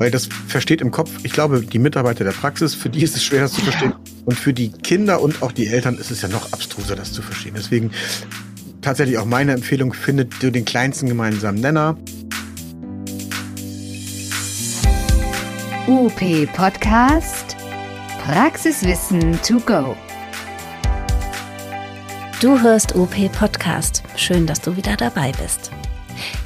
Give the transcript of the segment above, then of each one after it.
weil das versteht im Kopf, ich glaube, die Mitarbeiter der Praxis, für die ist es schwer, das zu verstehen. Und für die Kinder und auch die Eltern ist es ja noch abstruser, das zu verstehen. Deswegen tatsächlich auch meine Empfehlung, findet du den kleinsten gemeinsamen Nenner. UP Podcast Praxiswissen to go. Du hörst OP Podcast. Schön, dass du wieder dabei bist.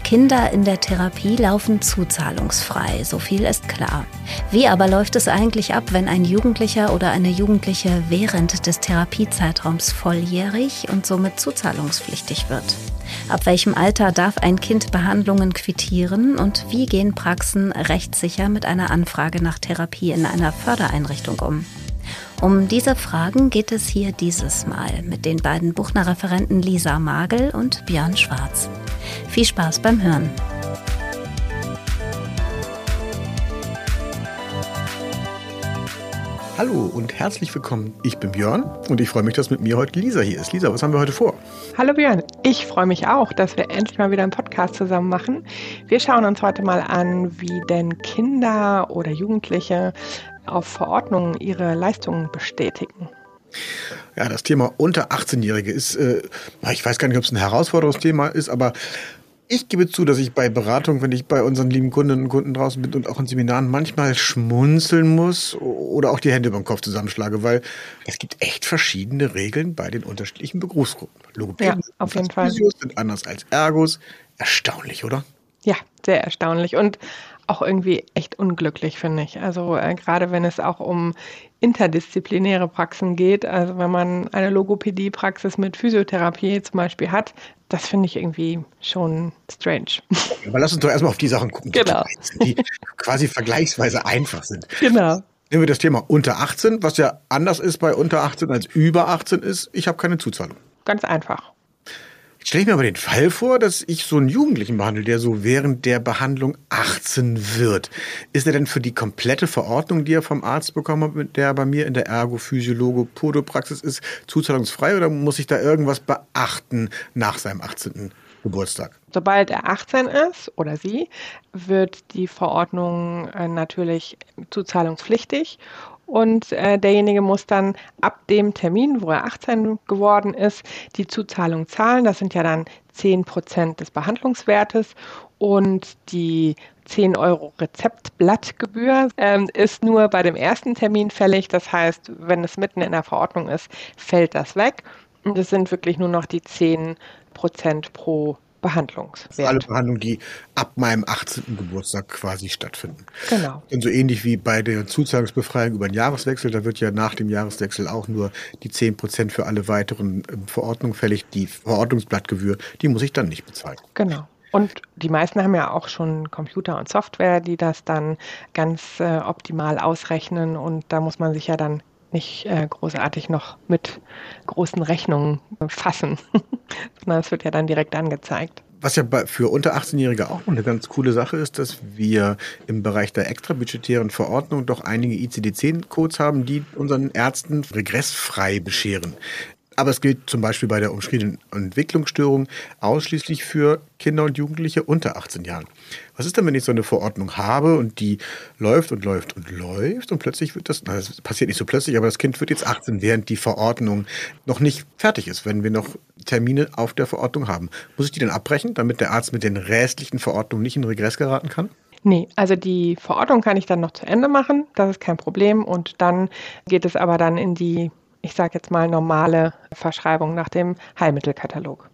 Kinder in der Therapie laufen zuzahlungsfrei, so viel ist klar. Wie aber läuft es eigentlich ab, wenn ein Jugendlicher oder eine Jugendliche während des Therapiezeitraums volljährig und somit zuzahlungspflichtig wird? Ab welchem Alter darf ein Kind Behandlungen quittieren und wie gehen Praxen rechtssicher mit einer Anfrage nach Therapie in einer Fördereinrichtung um? Um diese Fragen geht es hier dieses Mal mit den beiden Buchner-Referenten Lisa Magel und Björn Schwarz. Viel Spaß beim Hören. Hallo und herzlich willkommen. Ich bin Björn und ich freue mich, dass mit mir heute Lisa hier ist. Lisa, was haben wir heute vor? Hallo Björn, ich freue mich auch, dass wir endlich mal wieder einen Podcast zusammen machen. Wir schauen uns heute mal an, wie denn Kinder oder Jugendliche auf Verordnungen ihre Leistungen bestätigen. Ja, das Thema unter 18-Jährige ist, äh, ich weiß gar nicht, ob es ein Herausforderungsthema ist, aber ich gebe zu, dass ich bei Beratung, wenn ich bei unseren lieben Kundinnen und Kunden draußen bin und auch in Seminaren manchmal schmunzeln muss oder auch die Hände beim Kopf zusammenschlage, weil es gibt echt verschiedene Regeln bei den unterschiedlichen Berufsgruppen. Logopäden ja, auf jeden Fall. sind anders als Ergos. Erstaunlich, oder? Ja, sehr erstaunlich. Und auch irgendwie echt unglücklich, finde ich. Also äh, gerade wenn es auch um interdisziplinäre Praxen geht, also wenn man eine Logopädie-Praxis mit Physiotherapie zum Beispiel hat, das finde ich irgendwie schon strange. Aber lass uns doch erstmal auf die Sachen gucken, genau. die quasi vergleichsweise einfach sind. Genau. Nehmen wir das Thema unter 18, was ja anders ist bei unter 18 als über 18 ist. Ich habe keine Zuzahlung. Ganz einfach. Stelle ich mir aber den Fall vor, dass ich so einen Jugendlichen behandle, der so während der Behandlung 18 wird. Ist er denn für die komplette Verordnung, die er vom Arzt bekommen hat, mit der bei mir in der Ergo-Physiologe Podopraxis ist, zuzahlungsfrei oder muss ich da irgendwas beachten nach seinem 18. Geburtstag? Sobald er 18 ist oder sie, wird die Verordnung äh, natürlich zuzahlungspflichtig und äh, derjenige muss dann ab dem Termin, wo er 18 geworden ist, die Zuzahlung zahlen. Das sind ja dann 10 Prozent des Behandlungswertes und die 10 Euro Rezeptblattgebühr ähm, ist nur bei dem ersten Termin fällig. Das heißt, wenn es mitten in der Verordnung ist, fällt das weg. Und es sind wirklich nur noch die 10 Prozent pro Behandlungswert. Alle Behandlungen, die ab meinem 18. Geburtstag quasi stattfinden. Genau. Und so ähnlich wie bei der Zuzahlungsbefreiung über den Jahreswechsel, da wird ja nach dem Jahreswechsel auch nur die 10 Prozent für alle weiteren ähm, Verordnungen fällig. Die Verordnungsblattgebühr, die muss ich dann nicht bezahlen. Genau. Und die meisten haben ja auch schon Computer und Software, die das dann ganz äh, optimal ausrechnen. Und da muss man sich ja dann nicht äh, großartig noch mit großen Rechnungen fassen, sondern es wird ja dann direkt angezeigt. Was ja für unter 18-Jährige auch eine ganz coole Sache ist, dass wir im Bereich der extrabudgetären Verordnung doch einige ICD-10-Codes haben, die unseren Ärzten regressfrei bescheren. Aber es gilt zum Beispiel bei der umschriebenen Entwicklungsstörung ausschließlich für Kinder und Jugendliche unter 18 Jahren. Was ist denn, wenn ich so eine Verordnung habe und die läuft und läuft und läuft und plötzlich wird das, na, das passiert nicht so plötzlich, aber das Kind wird jetzt 18, während die Verordnung noch nicht fertig ist, wenn wir noch Termine auf der Verordnung haben. Muss ich die dann abbrechen, damit der Arzt mit den restlichen Verordnungen nicht in Regress geraten kann? Nee, also die Verordnung kann ich dann noch zu Ende machen, das ist kein Problem. Und dann geht es aber dann in die ich sage jetzt mal, normale Verschreibung nach dem Heilmittelkatalog.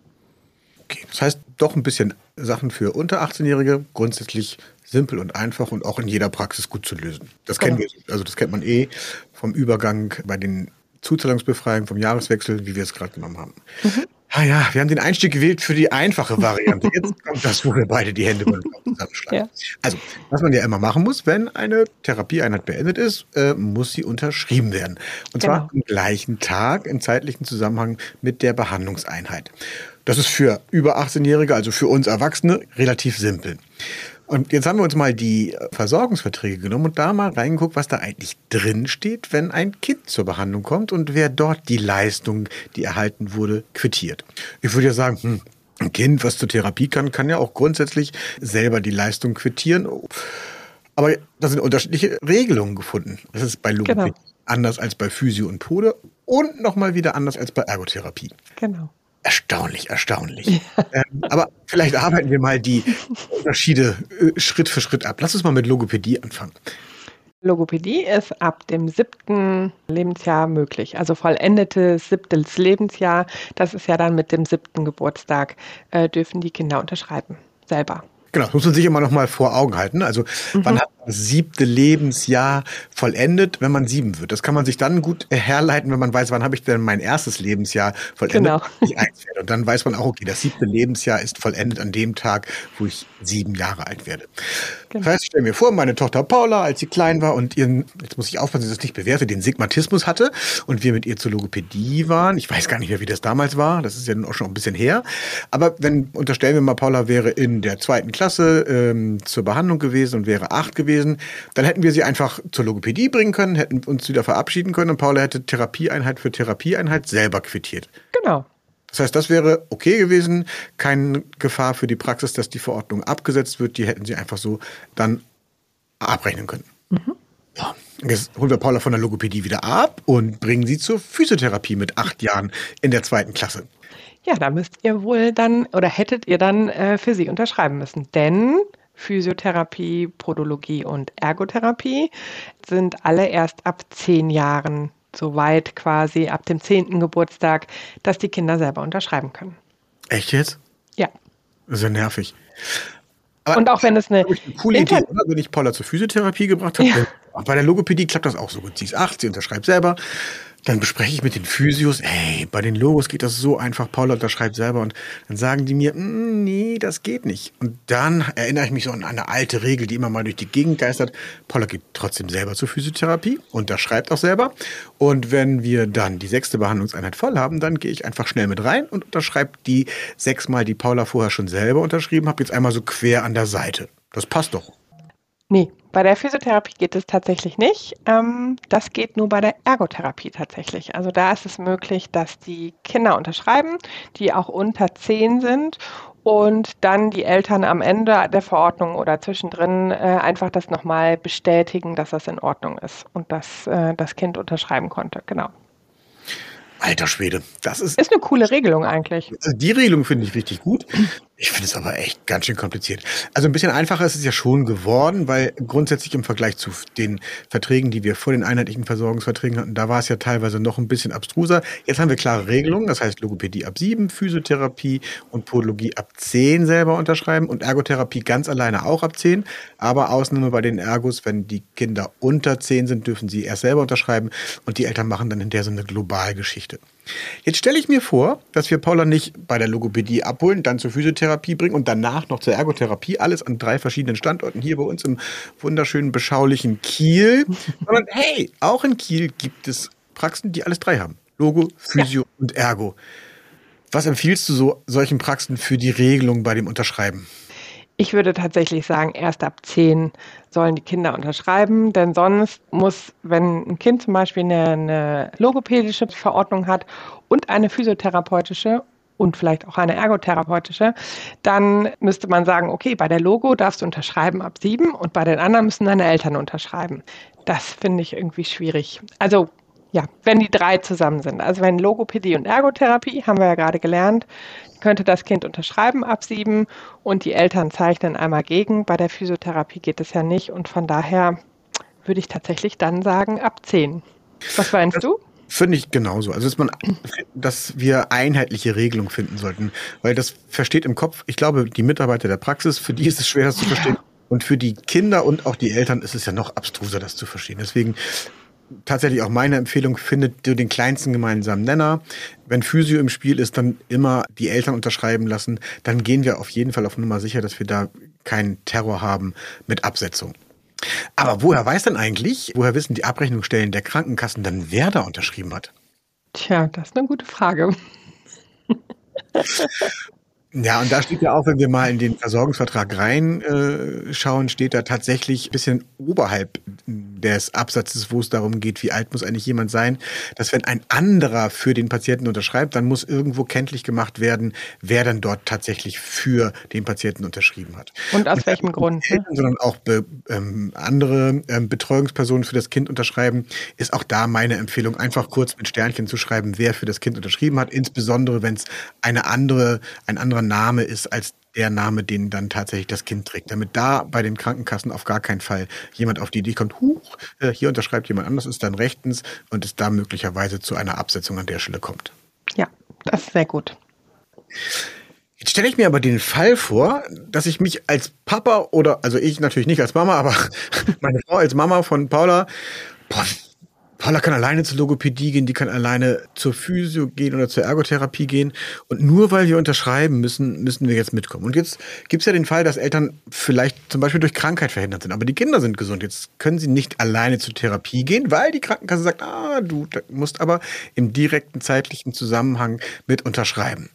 Okay, das heißt doch ein bisschen Sachen für unter 18-Jährige, grundsätzlich simpel und einfach und auch in jeder Praxis gut zu lösen. Das kennen genau. wir, also das kennt man eh vom Übergang bei den Zuzahlungsbefreiungen vom Jahreswechsel, wie wir es gerade genommen haben. Mhm. Ah ja, wir haben den Einstieg gewählt für die einfache Variante. Jetzt kommt das, wo wir beide die Hände zusammenschlagen. Ja. Also, was man ja immer machen muss, wenn eine Therapieeinheit beendet ist, äh, muss sie unterschrieben werden. Und genau. zwar am gleichen Tag im zeitlichen Zusammenhang mit der Behandlungseinheit. Das ist für über 18-Jährige, also für uns Erwachsene, relativ simpel. Und jetzt haben wir uns mal die Versorgungsverträge genommen und da mal reingeguckt, was da eigentlich drin steht, wenn ein Kind zur Behandlung kommt und wer dort die Leistung, die erhalten wurde, quittiert. Ich würde ja sagen, hm, ein Kind, was zur Therapie kann, kann ja auch grundsätzlich selber die Leistung quittieren. Aber da sind unterschiedliche Regelungen gefunden. Das ist bei Logopädie genau. anders als bei Physio und Pode und nochmal wieder anders als bei Ergotherapie. Genau. Erstaunlich, erstaunlich. Ähm, aber vielleicht arbeiten wir mal die Unterschiede äh, Schritt für Schritt ab. Lass uns mal mit Logopädie anfangen. Logopädie ist ab dem siebten Lebensjahr möglich, also vollendetes siebtes Lebensjahr. Das ist ja dann mit dem siebten Geburtstag, äh, dürfen die Kinder unterschreiben, selber. Genau, das muss man sich immer noch mal vor Augen halten. Also mhm. wann hat siebte Lebensjahr vollendet, wenn man sieben wird? Das kann man sich dann gut herleiten, wenn man weiß, wann habe ich denn mein erstes Lebensjahr vollendet, genau. Und dann weiß man auch, okay, das siebte Lebensjahr ist vollendet an dem Tag, wo ich sieben Jahre alt werde. Genau. Das heißt, ich stelle mir vor, meine Tochter Paula, als sie klein war und ihren, jetzt muss ich aufpassen, dass ich das nicht bewerte, den Sigmatismus hatte und wir mit ihr zur Logopädie waren. Ich weiß gar nicht mehr, wie das damals war. Das ist ja nun auch schon ein bisschen her. Aber wenn, unterstellen wir mal, Paula wäre in der zweiten Klasse ähm, zur Behandlung gewesen und wäre acht gewesen, dann hätten wir sie einfach zur Logopädie bringen können, hätten uns wieder verabschieden können und Paula hätte Therapieeinheit für Therapieeinheit selber quittiert. Genau. Das heißt, das wäre okay gewesen, keine Gefahr für die Praxis, dass die Verordnung abgesetzt wird. Die hätten sie einfach so dann abrechnen können. Mhm. Ja. Jetzt holen wir Paula von der Logopädie wieder ab und bringen sie zur Physiotherapie mit acht Jahren in der zweiten Klasse. Ja, da müsst ihr wohl dann oder hättet ihr dann äh, für sie unterschreiben müssen. Denn Physiotherapie, Podologie und Ergotherapie sind alle erst ab zehn Jahren so weit quasi ab dem zehnten Geburtstag, dass die Kinder selber unterschreiben können. Echt jetzt? Ja. Ist ja nervig. Aber und auch wenn es eine, eine coole Idee, oder? Wenn ich Paula zur Physiotherapie gebracht habe, ja. bei der Logopädie klappt das auch so gut. Sie ist acht, sie unterschreibt selber. Dann bespreche ich mit den Physios, ey, bei den Logos geht das so einfach. Paula unterschreibt selber und dann sagen die mir, mm, nee, das geht nicht. Und dann erinnere ich mich so an eine alte Regel, die immer mal durch die Gegend geistert. Paula geht trotzdem selber zur Physiotherapie, unterschreibt auch selber. Und wenn wir dann die sechste Behandlungseinheit voll haben, dann gehe ich einfach schnell mit rein und unterschreibe die sechsmal, die Paula vorher schon selber unterschrieben hat, jetzt einmal so quer an der Seite. Das passt doch. Nee, bei der Physiotherapie geht es tatsächlich nicht. Ähm, das geht nur bei der Ergotherapie tatsächlich. Also da ist es möglich, dass die Kinder unterschreiben, die auch unter zehn sind und dann die Eltern am Ende der Verordnung oder zwischendrin äh, einfach das nochmal bestätigen, dass das in Ordnung ist und dass äh, das Kind unterschreiben konnte. Genau. Alter Schwede, das ist. Ist eine coole Regelung eigentlich. Also die Regelung finde ich richtig gut. Ich finde es aber echt ganz schön kompliziert. Also ein bisschen einfacher ist es ja schon geworden, weil grundsätzlich im Vergleich zu den Verträgen, die wir vor den einheitlichen Versorgungsverträgen hatten, da war es ja teilweise noch ein bisschen abstruser. Jetzt haben wir klare Regelungen, das heißt Logopädie ab sieben, Physiotherapie und Podologie ab zehn selber unterschreiben und Ergotherapie ganz alleine auch ab zehn. Aber Ausnahme bei den Ergos, wenn die Kinder unter zehn sind, dürfen sie erst selber unterschreiben und die Eltern machen dann hinterher so eine Globalgeschichte. Jetzt stelle ich mir vor, dass wir Paula nicht bei der Logopädie abholen, dann zur Physiotherapie bringen und danach noch zur Ergotherapie, alles an drei verschiedenen Standorten hier bei uns im wunderschönen, beschaulichen Kiel, sondern hey, auch in Kiel gibt es Praxen, die alles drei haben. Logo, Physio ja. und Ergo. Was empfiehlst du so solchen Praxen für die Regelung bei dem Unterschreiben? Ich würde tatsächlich sagen, erst ab zehn sollen die Kinder unterschreiben, denn sonst muss, wenn ein Kind zum Beispiel eine, eine logopädische Verordnung hat und eine physiotherapeutische und vielleicht auch eine ergotherapeutische, dann müsste man sagen, okay, bei der Logo darfst du unterschreiben ab sieben und bei den anderen müssen deine Eltern unterschreiben. Das finde ich irgendwie schwierig. Also ja, wenn die drei zusammen sind. Also wenn Logopädie und Ergotherapie, haben wir ja gerade gelernt, könnte das Kind unterschreiben ab sieben und die Eltern zeichnen einmal gegen. Bei der Physiotherapie geht es ja nicht und von daher würde ich tatsächlich dann sagen ab zehn. Was meinst das du? Finde ich genauso. Also, dass man, dass wir einheitliche Regelungen finden sollten, weil das versteht im Kopf, ich glaube, die Mitarbeiter der Praxis, für die ist es schwer, das zu verstehen. Und für die Kinder und auch die Eltern ist es ja noch abstruser, das zu verstehen. Deswegen tatsächlich auch meine Empfehlung, findet du den kleinsten gemeinsamen Nenner. Wenn Physio im Spiel ist, dann immer die Eltern unterschreiben lassen. Dann gehen wir auf jeden Fall auf Nummer sicher, dass wir da keinen Terror haben mit Absetzung. Aber woher weiß denn eigentlich, woher wissen die Abrechnungsstellen der Krankenkassen dann, wer da unterschrieben hat? Tja, das ist eine gute Frage. Ja, und da steht ja auch, wenn wir mal in den Versorgungsvertrag reinschauen, äh, steht da tatsächlich ein bisschen oberhalb des Absatzes, wo es darum geht, wie alt muss eigentlich jemand sein, dass wenn ein anderer für den Patienten unterschreibt, dann muss irgendwo kenntlich gemacht werden, wer dann dort tatsächlich für den Patienten unterschrieben hat. Und aus und welchem Grund? Ne? Eltern, sondern auch be, ähm, andere ähm, Betreuungspersonen für das Kind unterschreiben, ist auch da meine Empfehlung, einfach kurz mit Sternchen zu schreiben, wer für das Kind unterschrieben hat, insbesondere wenn es eine andere, ein anderer Name ist als der Name, den dann tatsächlich das Kind trägt. Damit da bei den Krankenkassen auf gar keinen Fall jemand auf die Idee kommt, huch, äh, hier unterschreibt jemand anders, ist dann rechtens und es da möglicherweise zu einer Absetzung an der Stelle kommt. Ja, das ist sehr gut. Jetzt stelle ich mir aber den Fall vor, dass ich mich als Papa oder, also ich natürlich nicht als Mama, aber meine Frau als Mama von Paula, boah, Paula kann alleine zur Logopädie gehen, die kann alleine zur Physio gehen oder zur Ergotherapie gehen. Und nur weil wir unterschreiben müssen, müssen wir jetzt mitkommen. Und jetzt gibt es ja den Fall, dass Eltern vielleicht zum Beispiel durch Krankheit verhindert sind, aber die Kinder sind gesund. Jetzt können sie nicht alleine zur Therapie gehen, weil die Krankenkasse sagt, ah, du musst aber im direkten zeitlichen Zusammenhang mit unterschreiben.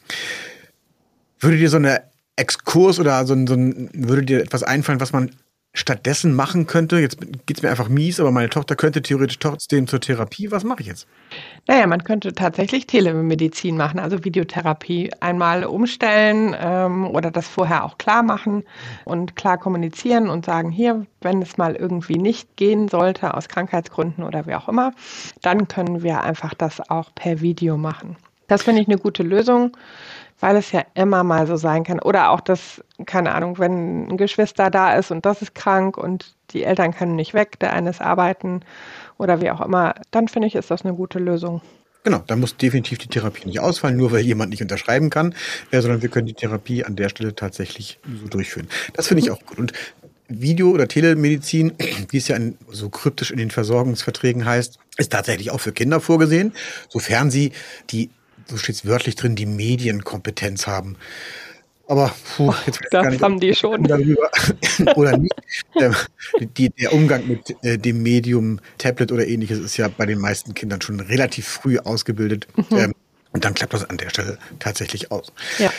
Würde dir so eine Exkurs oder so ein, so ein, würde dir etwas einfallen, was man stattdessen machen könnte? Jetzt geht es mir einfach mies, aber meine Tochter könnte theoretisch trotzdem zur Therapie. Was mache ich jetzt? Naja, man könnte tatsächlich Telemedizin machen, also Videotherapie einmal umstellen ähm, oder das vorher auch klar machen und klar kommunizieren und sagen, hier, wenn es mal irgendwie nicht gehen sollte, aus Krankheitsgründen oder wie auch immer, dann können wir einfach das auch per Video machen. Das finde ich eine gute Lösung weil es ja immer mal so sein kann. Oder auch das, keine Ahnung, wenn ein Geschwister da ist und das ist krank und die Eltern können nicht weg, der eine ist arbeiten oder wie auch immer, dann finde ich, ist das eine gute Lösung. Genau, da muss definitiv die Therapie nicht ausfallen, nur weil jemand nicht unterschreiben kann, äh, sondern wir können die Therapie an der Stelle tatsächlich so durchführen. Das finde ich auch gut. Und Video- oder Telemedizin, wie es ja in, so kryptisch in den Versorgungsverträgen heißt, ist tatsächlich auch für Kinder vorgesehen, sofern sie die so steht es wörtlich drin, die Medienkompetenz haben. Aber puh, jetzt das gar nicht, haben die schon. Darüber, oder nicht. Der, die, der Umgang mit äh, dem Medium Tablet oder ähnliches ist ja bei den meisten Kindern schon relativ früh ausgebildet. Mhm. Ähm, und dann klappt das an der Stelle tatsächlich aus. Ja.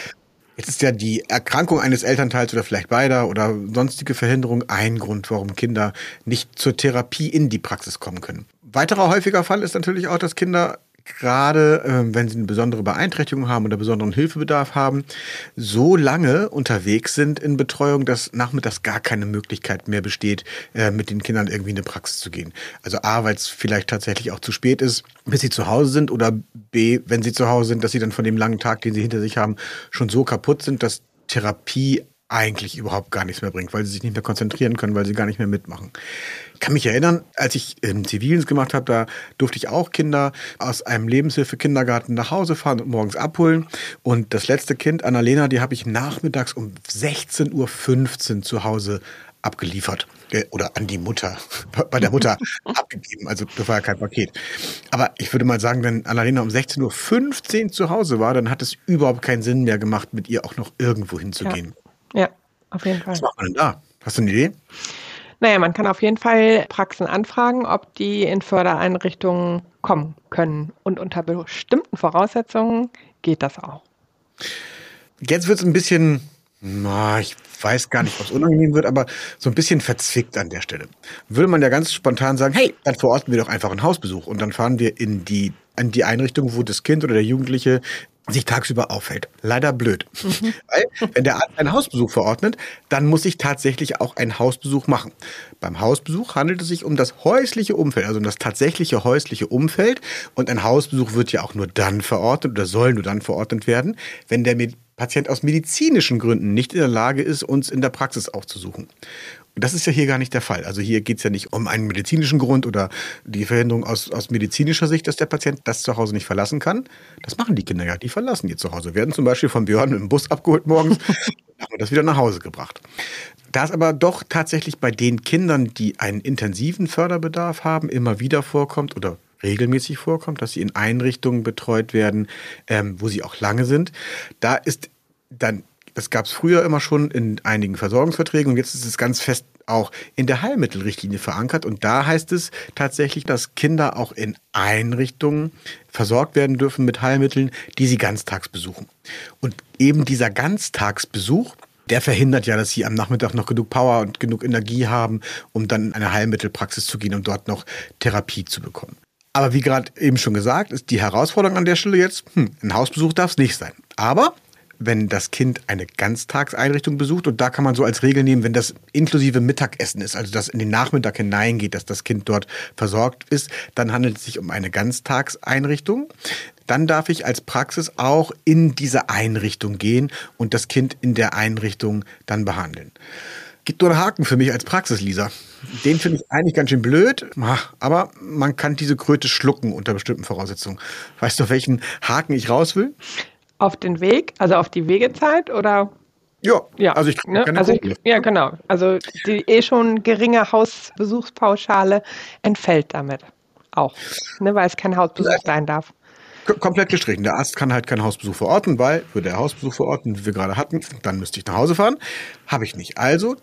Jetzt ist ja die Erkrankung eines Elternteils oder vielleicht beider oder sonstige Verhinderung ein Grund, warum Kinder nicht zur Therapie in die Praxis kommen können. Weiterer häufiger Fall ist natürlich auch, dass Kinder gerade äh, wenn sie eine besondere Beeinträchtigung haben oder besonderen Hilfebedarf haben, so lange unterwegs sind in Betreuung, dass nachmittags gar keine Möglichkeit mehr besteht, äh, mit den Kindern irgendwie in eine Praxis zu gehen. Also A, weil es vielleicht tatsächlich auch zu spät ist, bis sie zu Hause sind oder B, wenn sie zu Hause sind, dass sie dann von dem langen Tag, den sie hinter sich haben, schon so kaputt sind, dass Therapie eigentlich überhaupt gar nichts mehr bringt, weil sie sich nicht mehr konzentrieren können, weil sie gar nicht mehr mitmachen. Ich kann mich erinnern, als ich im Zivildienst gemacht habe, da durfte ich auch Kinder aus einem Lebenshilfe-Kindergarten nach Hause fahren und morgens abholen. Und das letzte Kind, Annalena, die habe ich nachmittags um 16.15 Uhr zu Hause abgeliefert äh, oder an die Mutter, bei der Mutter abgegeben. Also das war ja kein Paket. Aber ich würde mal sagen, wenn Annalena um 16.15 Uhr zu Hause war, dann hat es überhaupt keinen Sinn mehr gemacht, mit ihr auch noch irgendwo hinzugehen. Ja. Ja, auf jeden Fall. Was macht man denn da? Hast du eine Idee? Naja, man kann auf jeden Fall Praxen anfragen, ob die in Fördereinrichtungen kommen können. Und unter bestimmten Voraussetzungen geht das auch. Jetzt wird es ein bisschen, na, ich weiß gar nicht, was unangenehm wird, aber so ein bisschen verzwickt an der Stelle. Würde man ja ganz spontan sagen, hey, dann verorten wir doch einfach einen Hausbesuch und dann fahren wir in die, in die Einrichtung, wo das Kind oder der Jugendliche sich tagsüber auffällt. Leider blöd. Mhm. Weil, wenn der Arzt einen Hausbesuch verordnet, dann muss ich tatsächlich auch einen Hausbesuch machen. Beim Hausbesuch handelt es sich um das häusliche Umfeld, also um das tatsächliche häusliche Umfeld. Und ein Hausbesuch wird ja auch nur dann verordnet oder soll nur dann verordnet werden, wenn der Patient aus medizinischen Gründen nicht in der Lage ist, uns in der Praxis aufzusuchen. Das ist ja hier gar nicht der Fall. Also hier geht es ja nicht um einen medizinischen Grund oder die Verhinderung aus, aus medizinischer Sicht, dass der Patient das zu Hause nicht verlassen kann. Das machen die Kinder ja, die verlassen ihr Zuhause. Werden zum Beispiel von Björn mit dem Bus abgeholt morgens, haben das wieder nach Hause gebracht. Da es aber doch tatsächlich bei den Kindern, die einen intensiven Förderbedarf haben, immer wieder vorkommt oder regelmäßig vorkommt, dass sie in Einrichtungen betreut werden, ähm, wo sie auch lange sind, da ist dann das gab es früher immer schon in einigen Versorgungsverträgen und jetzt ist es ganz fest auch in der Heilmittelrichtlinie verankert. Und da heißt es tatsächlich, dass Kinder auch in Einrichtungen versorgt werden dürfen mit Heilmitteln, die sie ganztags besuchen. Und eben dieser Ganztagsbesuch der verhindert ja, dass sie am Nachmittag noch genug Power und genug Energie haben, um dann in eine Heilmittelpraxis zu gehen und dort noch Therapie zu bekommen. Aber wie gerade eben schon gesagt, ist die Herausforderung an der Stelle jetzt, hm, ein Hausbesuch darf es nicht sein. Aber wenn das Kind eine Ganztagseinrichtung besucht. Und da kann man so als Regel nehmen, wenn das inklusive Mittagessen ist, also das in den Nachmittag hineingeht, dass das Kind dort versorgt ist, dann handelt es sich um eine Ganztagseinrichtung. Dann darf ich als Praxis auch in diese Einrichtung gehen und das Kind in der Einrichtung dann behandeln. Gibt nur einen Haken für mich als Praxis, Lisa. Den finde ich eigentlich ganz schön blöd, aber man kann diese Kröte schlucken unter bestimmten Voraussetzungen. Weißt du, welchen Haken ich raus will? Auf den Weg, also auf die Wegezeit oder? Ja, ja. also ich ne? also ich, Ja, genau. Also die eh schon geringe Hausbesuchspauschale entfällt damit auch, ne, weil es kein Hausbesuch sein darf komplett gestrichen. Der Arzt kann halt keinen Hausbesuch verorten, weil würde er Hausbesuch verorten, wie wir gerade hatten, dann müsste ich nach Hause fahren. Habe ich nicht. Also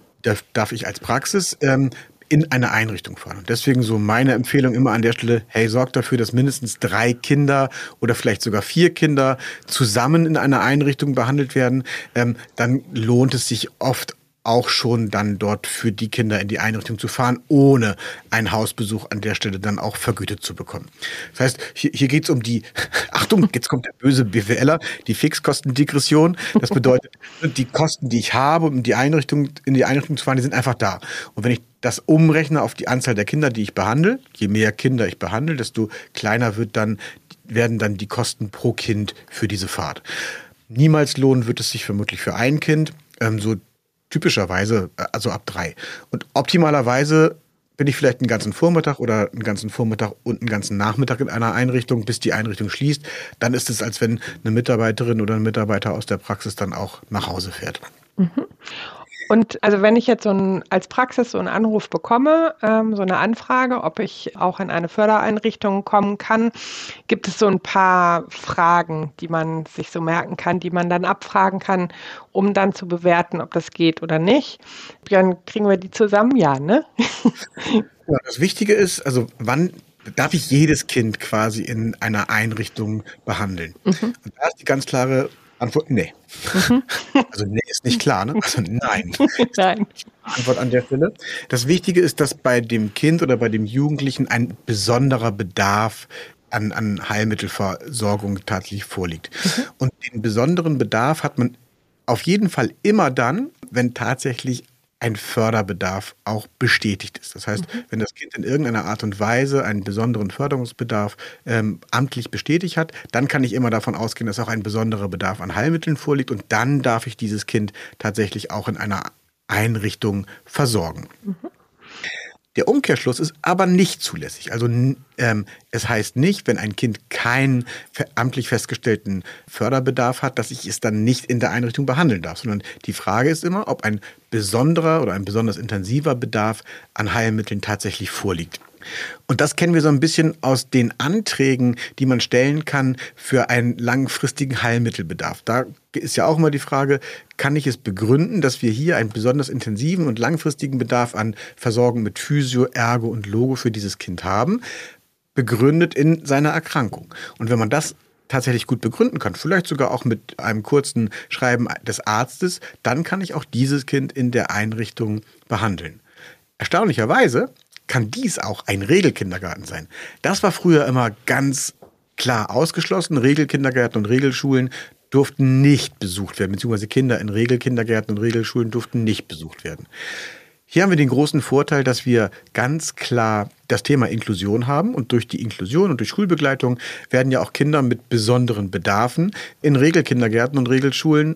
darf ich als Praxis ähm, in eine Einrichtung fahren. Und deswegen so meine Empfehlung immer an der Stelle, hey, sorgt dafür, dass mindestens drei Kinder oder vielleicht sogar vier Kinder zusammen in einer Einrichtung behandelt werden. Ähm, dann lohnt es sich oft auch schon dann dort für die Kinder in die Einrichtung zu fahren, ohne einen Hausbesuch an der Stelle dann auch vergütet zu bekommen. Das heißt, hier, hier geht es um die, Achtung, jetzt kommt der böse BWLer, die Fixkostendegression. Das bedeutet, die Kosten, die ich habe, um die Einrichtung, in die Einrichtung zu fahren, die sind einfach da. Und wenn ich das umrechne auf die Anzahl der Kinder, die ich behandle, je mehr Kinder ich behandle, desto kleiner wird dann, werden dann die Kosten pro Kind für diese Fahrt. Niemals lohnen wird es sich vermutlich für ein Kind. Ähm, so typischerweise, äh, also ab drei. Und optimalerweise bin ich vielleicht einen ganzen Vormittag oder einen ganzen Vormittag und einen ganzen Nachmittag in einer Einrichtung, bis die Einrichtung schließt. Dann ist es, als wenn eine Mitarbeiterin oder ein Mitarbeiter aus der Praxis dann auch nach Hause fährt. Mhm. Und also wenn ich jetzt so ein, als Praxis so einen Anruf bekomme, ähm, so eine Anfrage, ob ich auch in eine Fördereinrichtung kommen kann, gibt es so ein paar Fragen, die man sich so merken kann, die man dann abfragen kann, um dann zu bewerten, ob das geht oder nicht. Dann kriegen wir die zusammen, ja, ne? Ja, das Wichtige ist, also wann darf ich jedes Kind quasi in einer Einrichtung behandeln? Mhm. Und da ist die ganz klare Antwort, nee. Mhm. Also nee ist nicht klar, ne? Also nein. nein. Antwort an der Stelle. Das Wichtige ist, dass bei dem Kind oder bei dem Jugendlichen ein besonderer Bedarf an, an Heilmittelversorgung tatsächlich vorliegt. Mhm. Und den besonderen Bedarf hat man auf jeden Fall immer dann, wenn tatsächlich ein Förderbedarf auch bestätigt ist. Das heißt, mhm. wenn das Kind in irgendeiner Art und Weise einen besonderen Förderungsbedarf ähm, amtlich bestätigt hat, dann kann ich immer davon ausgehen, dass auch ein besonderer Bedarf an Heilmitteln vorliegt und dann darf ich dieses Kind tatsächlich auch in einer Einrichtung versorgen. Mhm. Der Umkehrschluss ist aber nicht zulässig. Also ähm, es heißt nicht, wenn ein Kind keinen amtlich festgestellten Förderbedarf hat, dass ich es dann nicht in der Einrichtung behandeln darf, sondern die Frage ist immer, ob ein besonderer oder ein besonders intensiver Bedarf an Heilmitteln tatsächlich vorliegt. Und das kennen wir so ein bisschen aus den Anträgen, die man stellen kann für einen langfristigen Heilmittelbedarf. Da ist ja auch immer die Frage, kann ich es begründen, dass wir hier einen besonders intensiven und langfristigen Bedarf an Versorgung mit Physio, Ergo und Logo für dieses Kind haben, begründet in seiner Erkrankung. Und wenn man das tatsächlich gut begründen kann, vielleicht sogar auch mit einem kurzen Schreiben des Arztes, dann kann ich auch dieses Kind in der Einrichtung behandeln. Erstaunlicherweise kann dies auch ein Regelkindergarten sein. Das war früher immer ganz klar ausgeschlossen. Regelkindergärten und Regelschulen durften nicht besucht werden, beziehungsweise Kinder in Regelkindergärten und Regelschulen durften nicht besucht werden. Hier haben wir den großen Vorteil, dass wir ganz klar das Thema Inklusion haben und durch die Inklusion und durch Schulbegleitung werden ja auch Kinder mit besonderen Bedarfen in Regelkindergärten und Regelschulen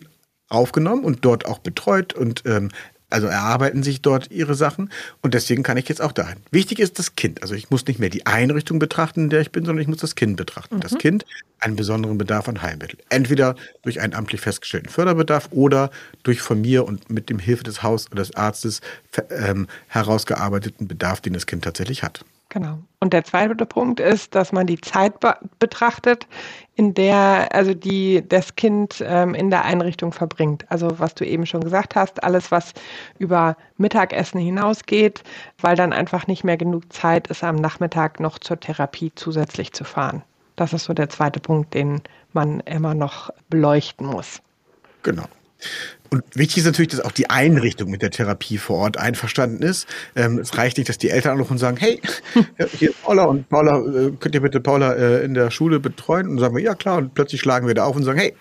aufgenommen und dort auch betreut und ähm, also erarbeiten sich dort ihre Sachen und deswegen kann ich jetzt auch dahin. Wichtig ist das Kind. Also ich muss nicht mehr die Einrichtung betrachten, in der ich bin, sondern ich muss das Kind betrachten. Mhm. Das Kind einen besonderen Bedarf an Heilmitteln. Entweder durch einen amtlich festgestellten Förderbedarf oder durch von mir und mit dem Hilfe des Haus- oder des Arztes ähm, herausgearbeiteten Bedarf, den das Kind tatsächlich hat. Genau. Und der zweite Punkt ist, dass man die Zeit be betrachtet, in der also die das Kind ähm, in der Einrichtung verbringt. Also was du eben schon gesagt hast, alles was über Mittagessen hinausgeht, weil dann einfach nicht mehr genug Zeit ist, am Nachmittag noch zur Therapie zusätzlich zu fahren. Das ist so der zweite Punkt, den man immer noch beleuchten muss. Genau. Und wichtig ist natürlich, dass auch die Einrichtung mit der Therapie vor Ort einverstanden ist. Ähm, es reicht nicht, dass die Eltern anrufen und sagen, hey, hier ist Paula und Paula, äh, könnt ihr bitte Paula äh, in der Schule betreuen? Und sagen wir, ja klar. Und plötzlich schlagen wir da auf und sagen, hey,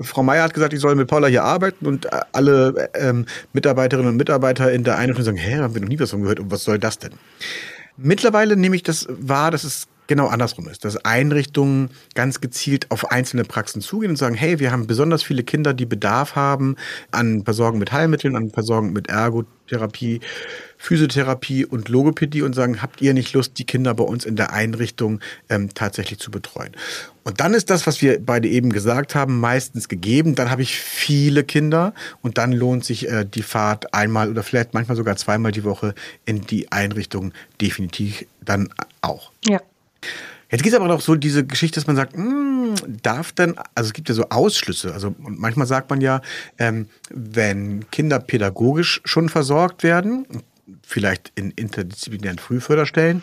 Frau Meier hat gesagt, ich soll mit Paula hier arbeiten und äh, alle ähm, Mitarbeiterinnen und Mitarbeiter in der Einrichtung sagen, hä, haben wir noch nie was von gehört und was soll das denn? Mittlerweile nehme ich das wahr, dass es genau andersrum ist, dass Einrichtungen ganz gezielt auf einzelne Praxen zugehen und sagen, hey, wir haben besonders viele Kinder, die Bedarf haben an Versorgung mit Heilmitteln, an Versorgung mit Ergotherapie, Physiotherapie und Logopädie und sagen, habt ihr nicht Lust, die Kinder bei uns in der Einrichtung ähm, tatsächlich zu betreuen? Und dann ist das, was wir beide eben gesagt haben, meistens gegeben. Dann habe ich viele Kinder und dann lohnt sich äh, die Fahrt einmal oder vielleicht manchmal sogar zweimal die Woche in die Einrichtung definitiv dann auch. Ja. Jetzt gibt es aber noch so diese Geschichte, dass man sagt, hm, darf denn, also es gibt ja so Ausschlüsse, also manchmal sagt man ja, ähm, wenn Kinder pädagogisch schon versorgt werden, vielleicht in interdisziplinären Frühförderstellen,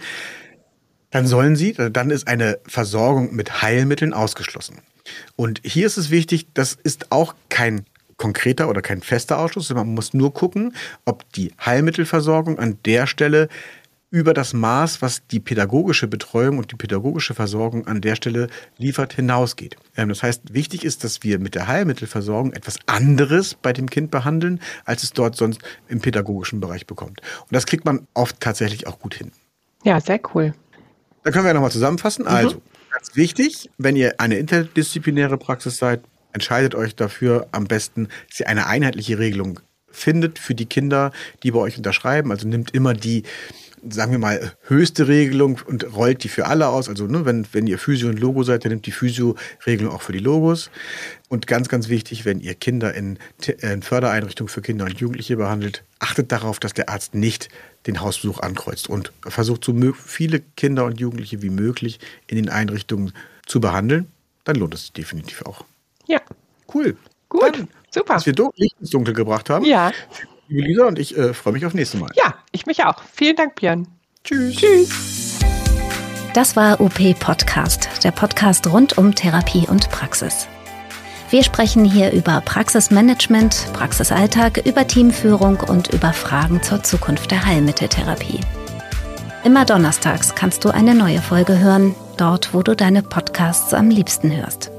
dann sollen sie, dann ist eine Versorgung mit Heilmitteln ausgeschlossen. Und hier ist es wichtig, das ist auch kein konkreter oder kein fester Ausschluss, sondern man muss nur gucken, ob die Heilmittelversorgung an der Stelle über das Maß, was die pädagogische Betreuung und die pädagogische Versorgung an der Stelle liefert, hinausgeht. Ähm, das heißt, wichtig ist, dass wir mit der Heilmittelversorgung etwas anderes bei dem Kind behandeln, als es dort sonst im pädagogischen Bereich bekommt. Und das kriegt man oft tatsächlich auch gut hin. Ja, sehr cool. Da können wir ja nochmal zusammenfassen. Mhm. Also, ganz wichtig, wenn ihr eine interdisziplinäre Praxis seid, entscheidet euch dafür am besten, dass ihr eine einheitliche Regelung findet für die Kinder, die bei euch unterschreiben. Also nimmt immer die sagen wir mal, höchste Regelung und rollt die für alle aus. Also ne, wenn, wenn ihr Physio und Logo seid, dann nimmt die Physio-Regelung auch für die Logos. Und ganz, ganz wichtig, wenn ihr Kinder in, in Fördereinrichtungen für Kinder und Jugendliche behandelt, achtet darauf, dass der Arzt nicht den Hausbesuch ankreuzt und versucht, so viele Kinder und Jugendliche wie möglich in den Einrichtungen zu behandeln. Dann lohnt es sich definitiv auch. Ja. Cool. Gut. Dann, Super. Dass wir Licht ins Dunkel gebracht haben. Ja liebe Lisa, und ich äh, freue mich aufs nächste Mal. Ja, ich mich auch. Vielen Dank, Björn. Tschüss. Tschüss. Das war OP Podcast, der Podcast rund um Therapie und Praxis. Wir sprechen hier über Praxismanagement, Praxisalltag, über Teamführung und über Fragen zur Zukunft der Heilmitteltherapie. Immer donnerstags kannst du eine neue Folge hören, dort wo du deine Podcasts am liebsten hörst.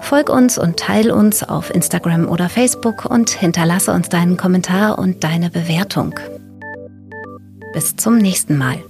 Folg uns und teil uns auf Instagram oder Facebook und hinterlasse uns deinen Kommentar und deine Bewertung. Bis zum nächsten Mal.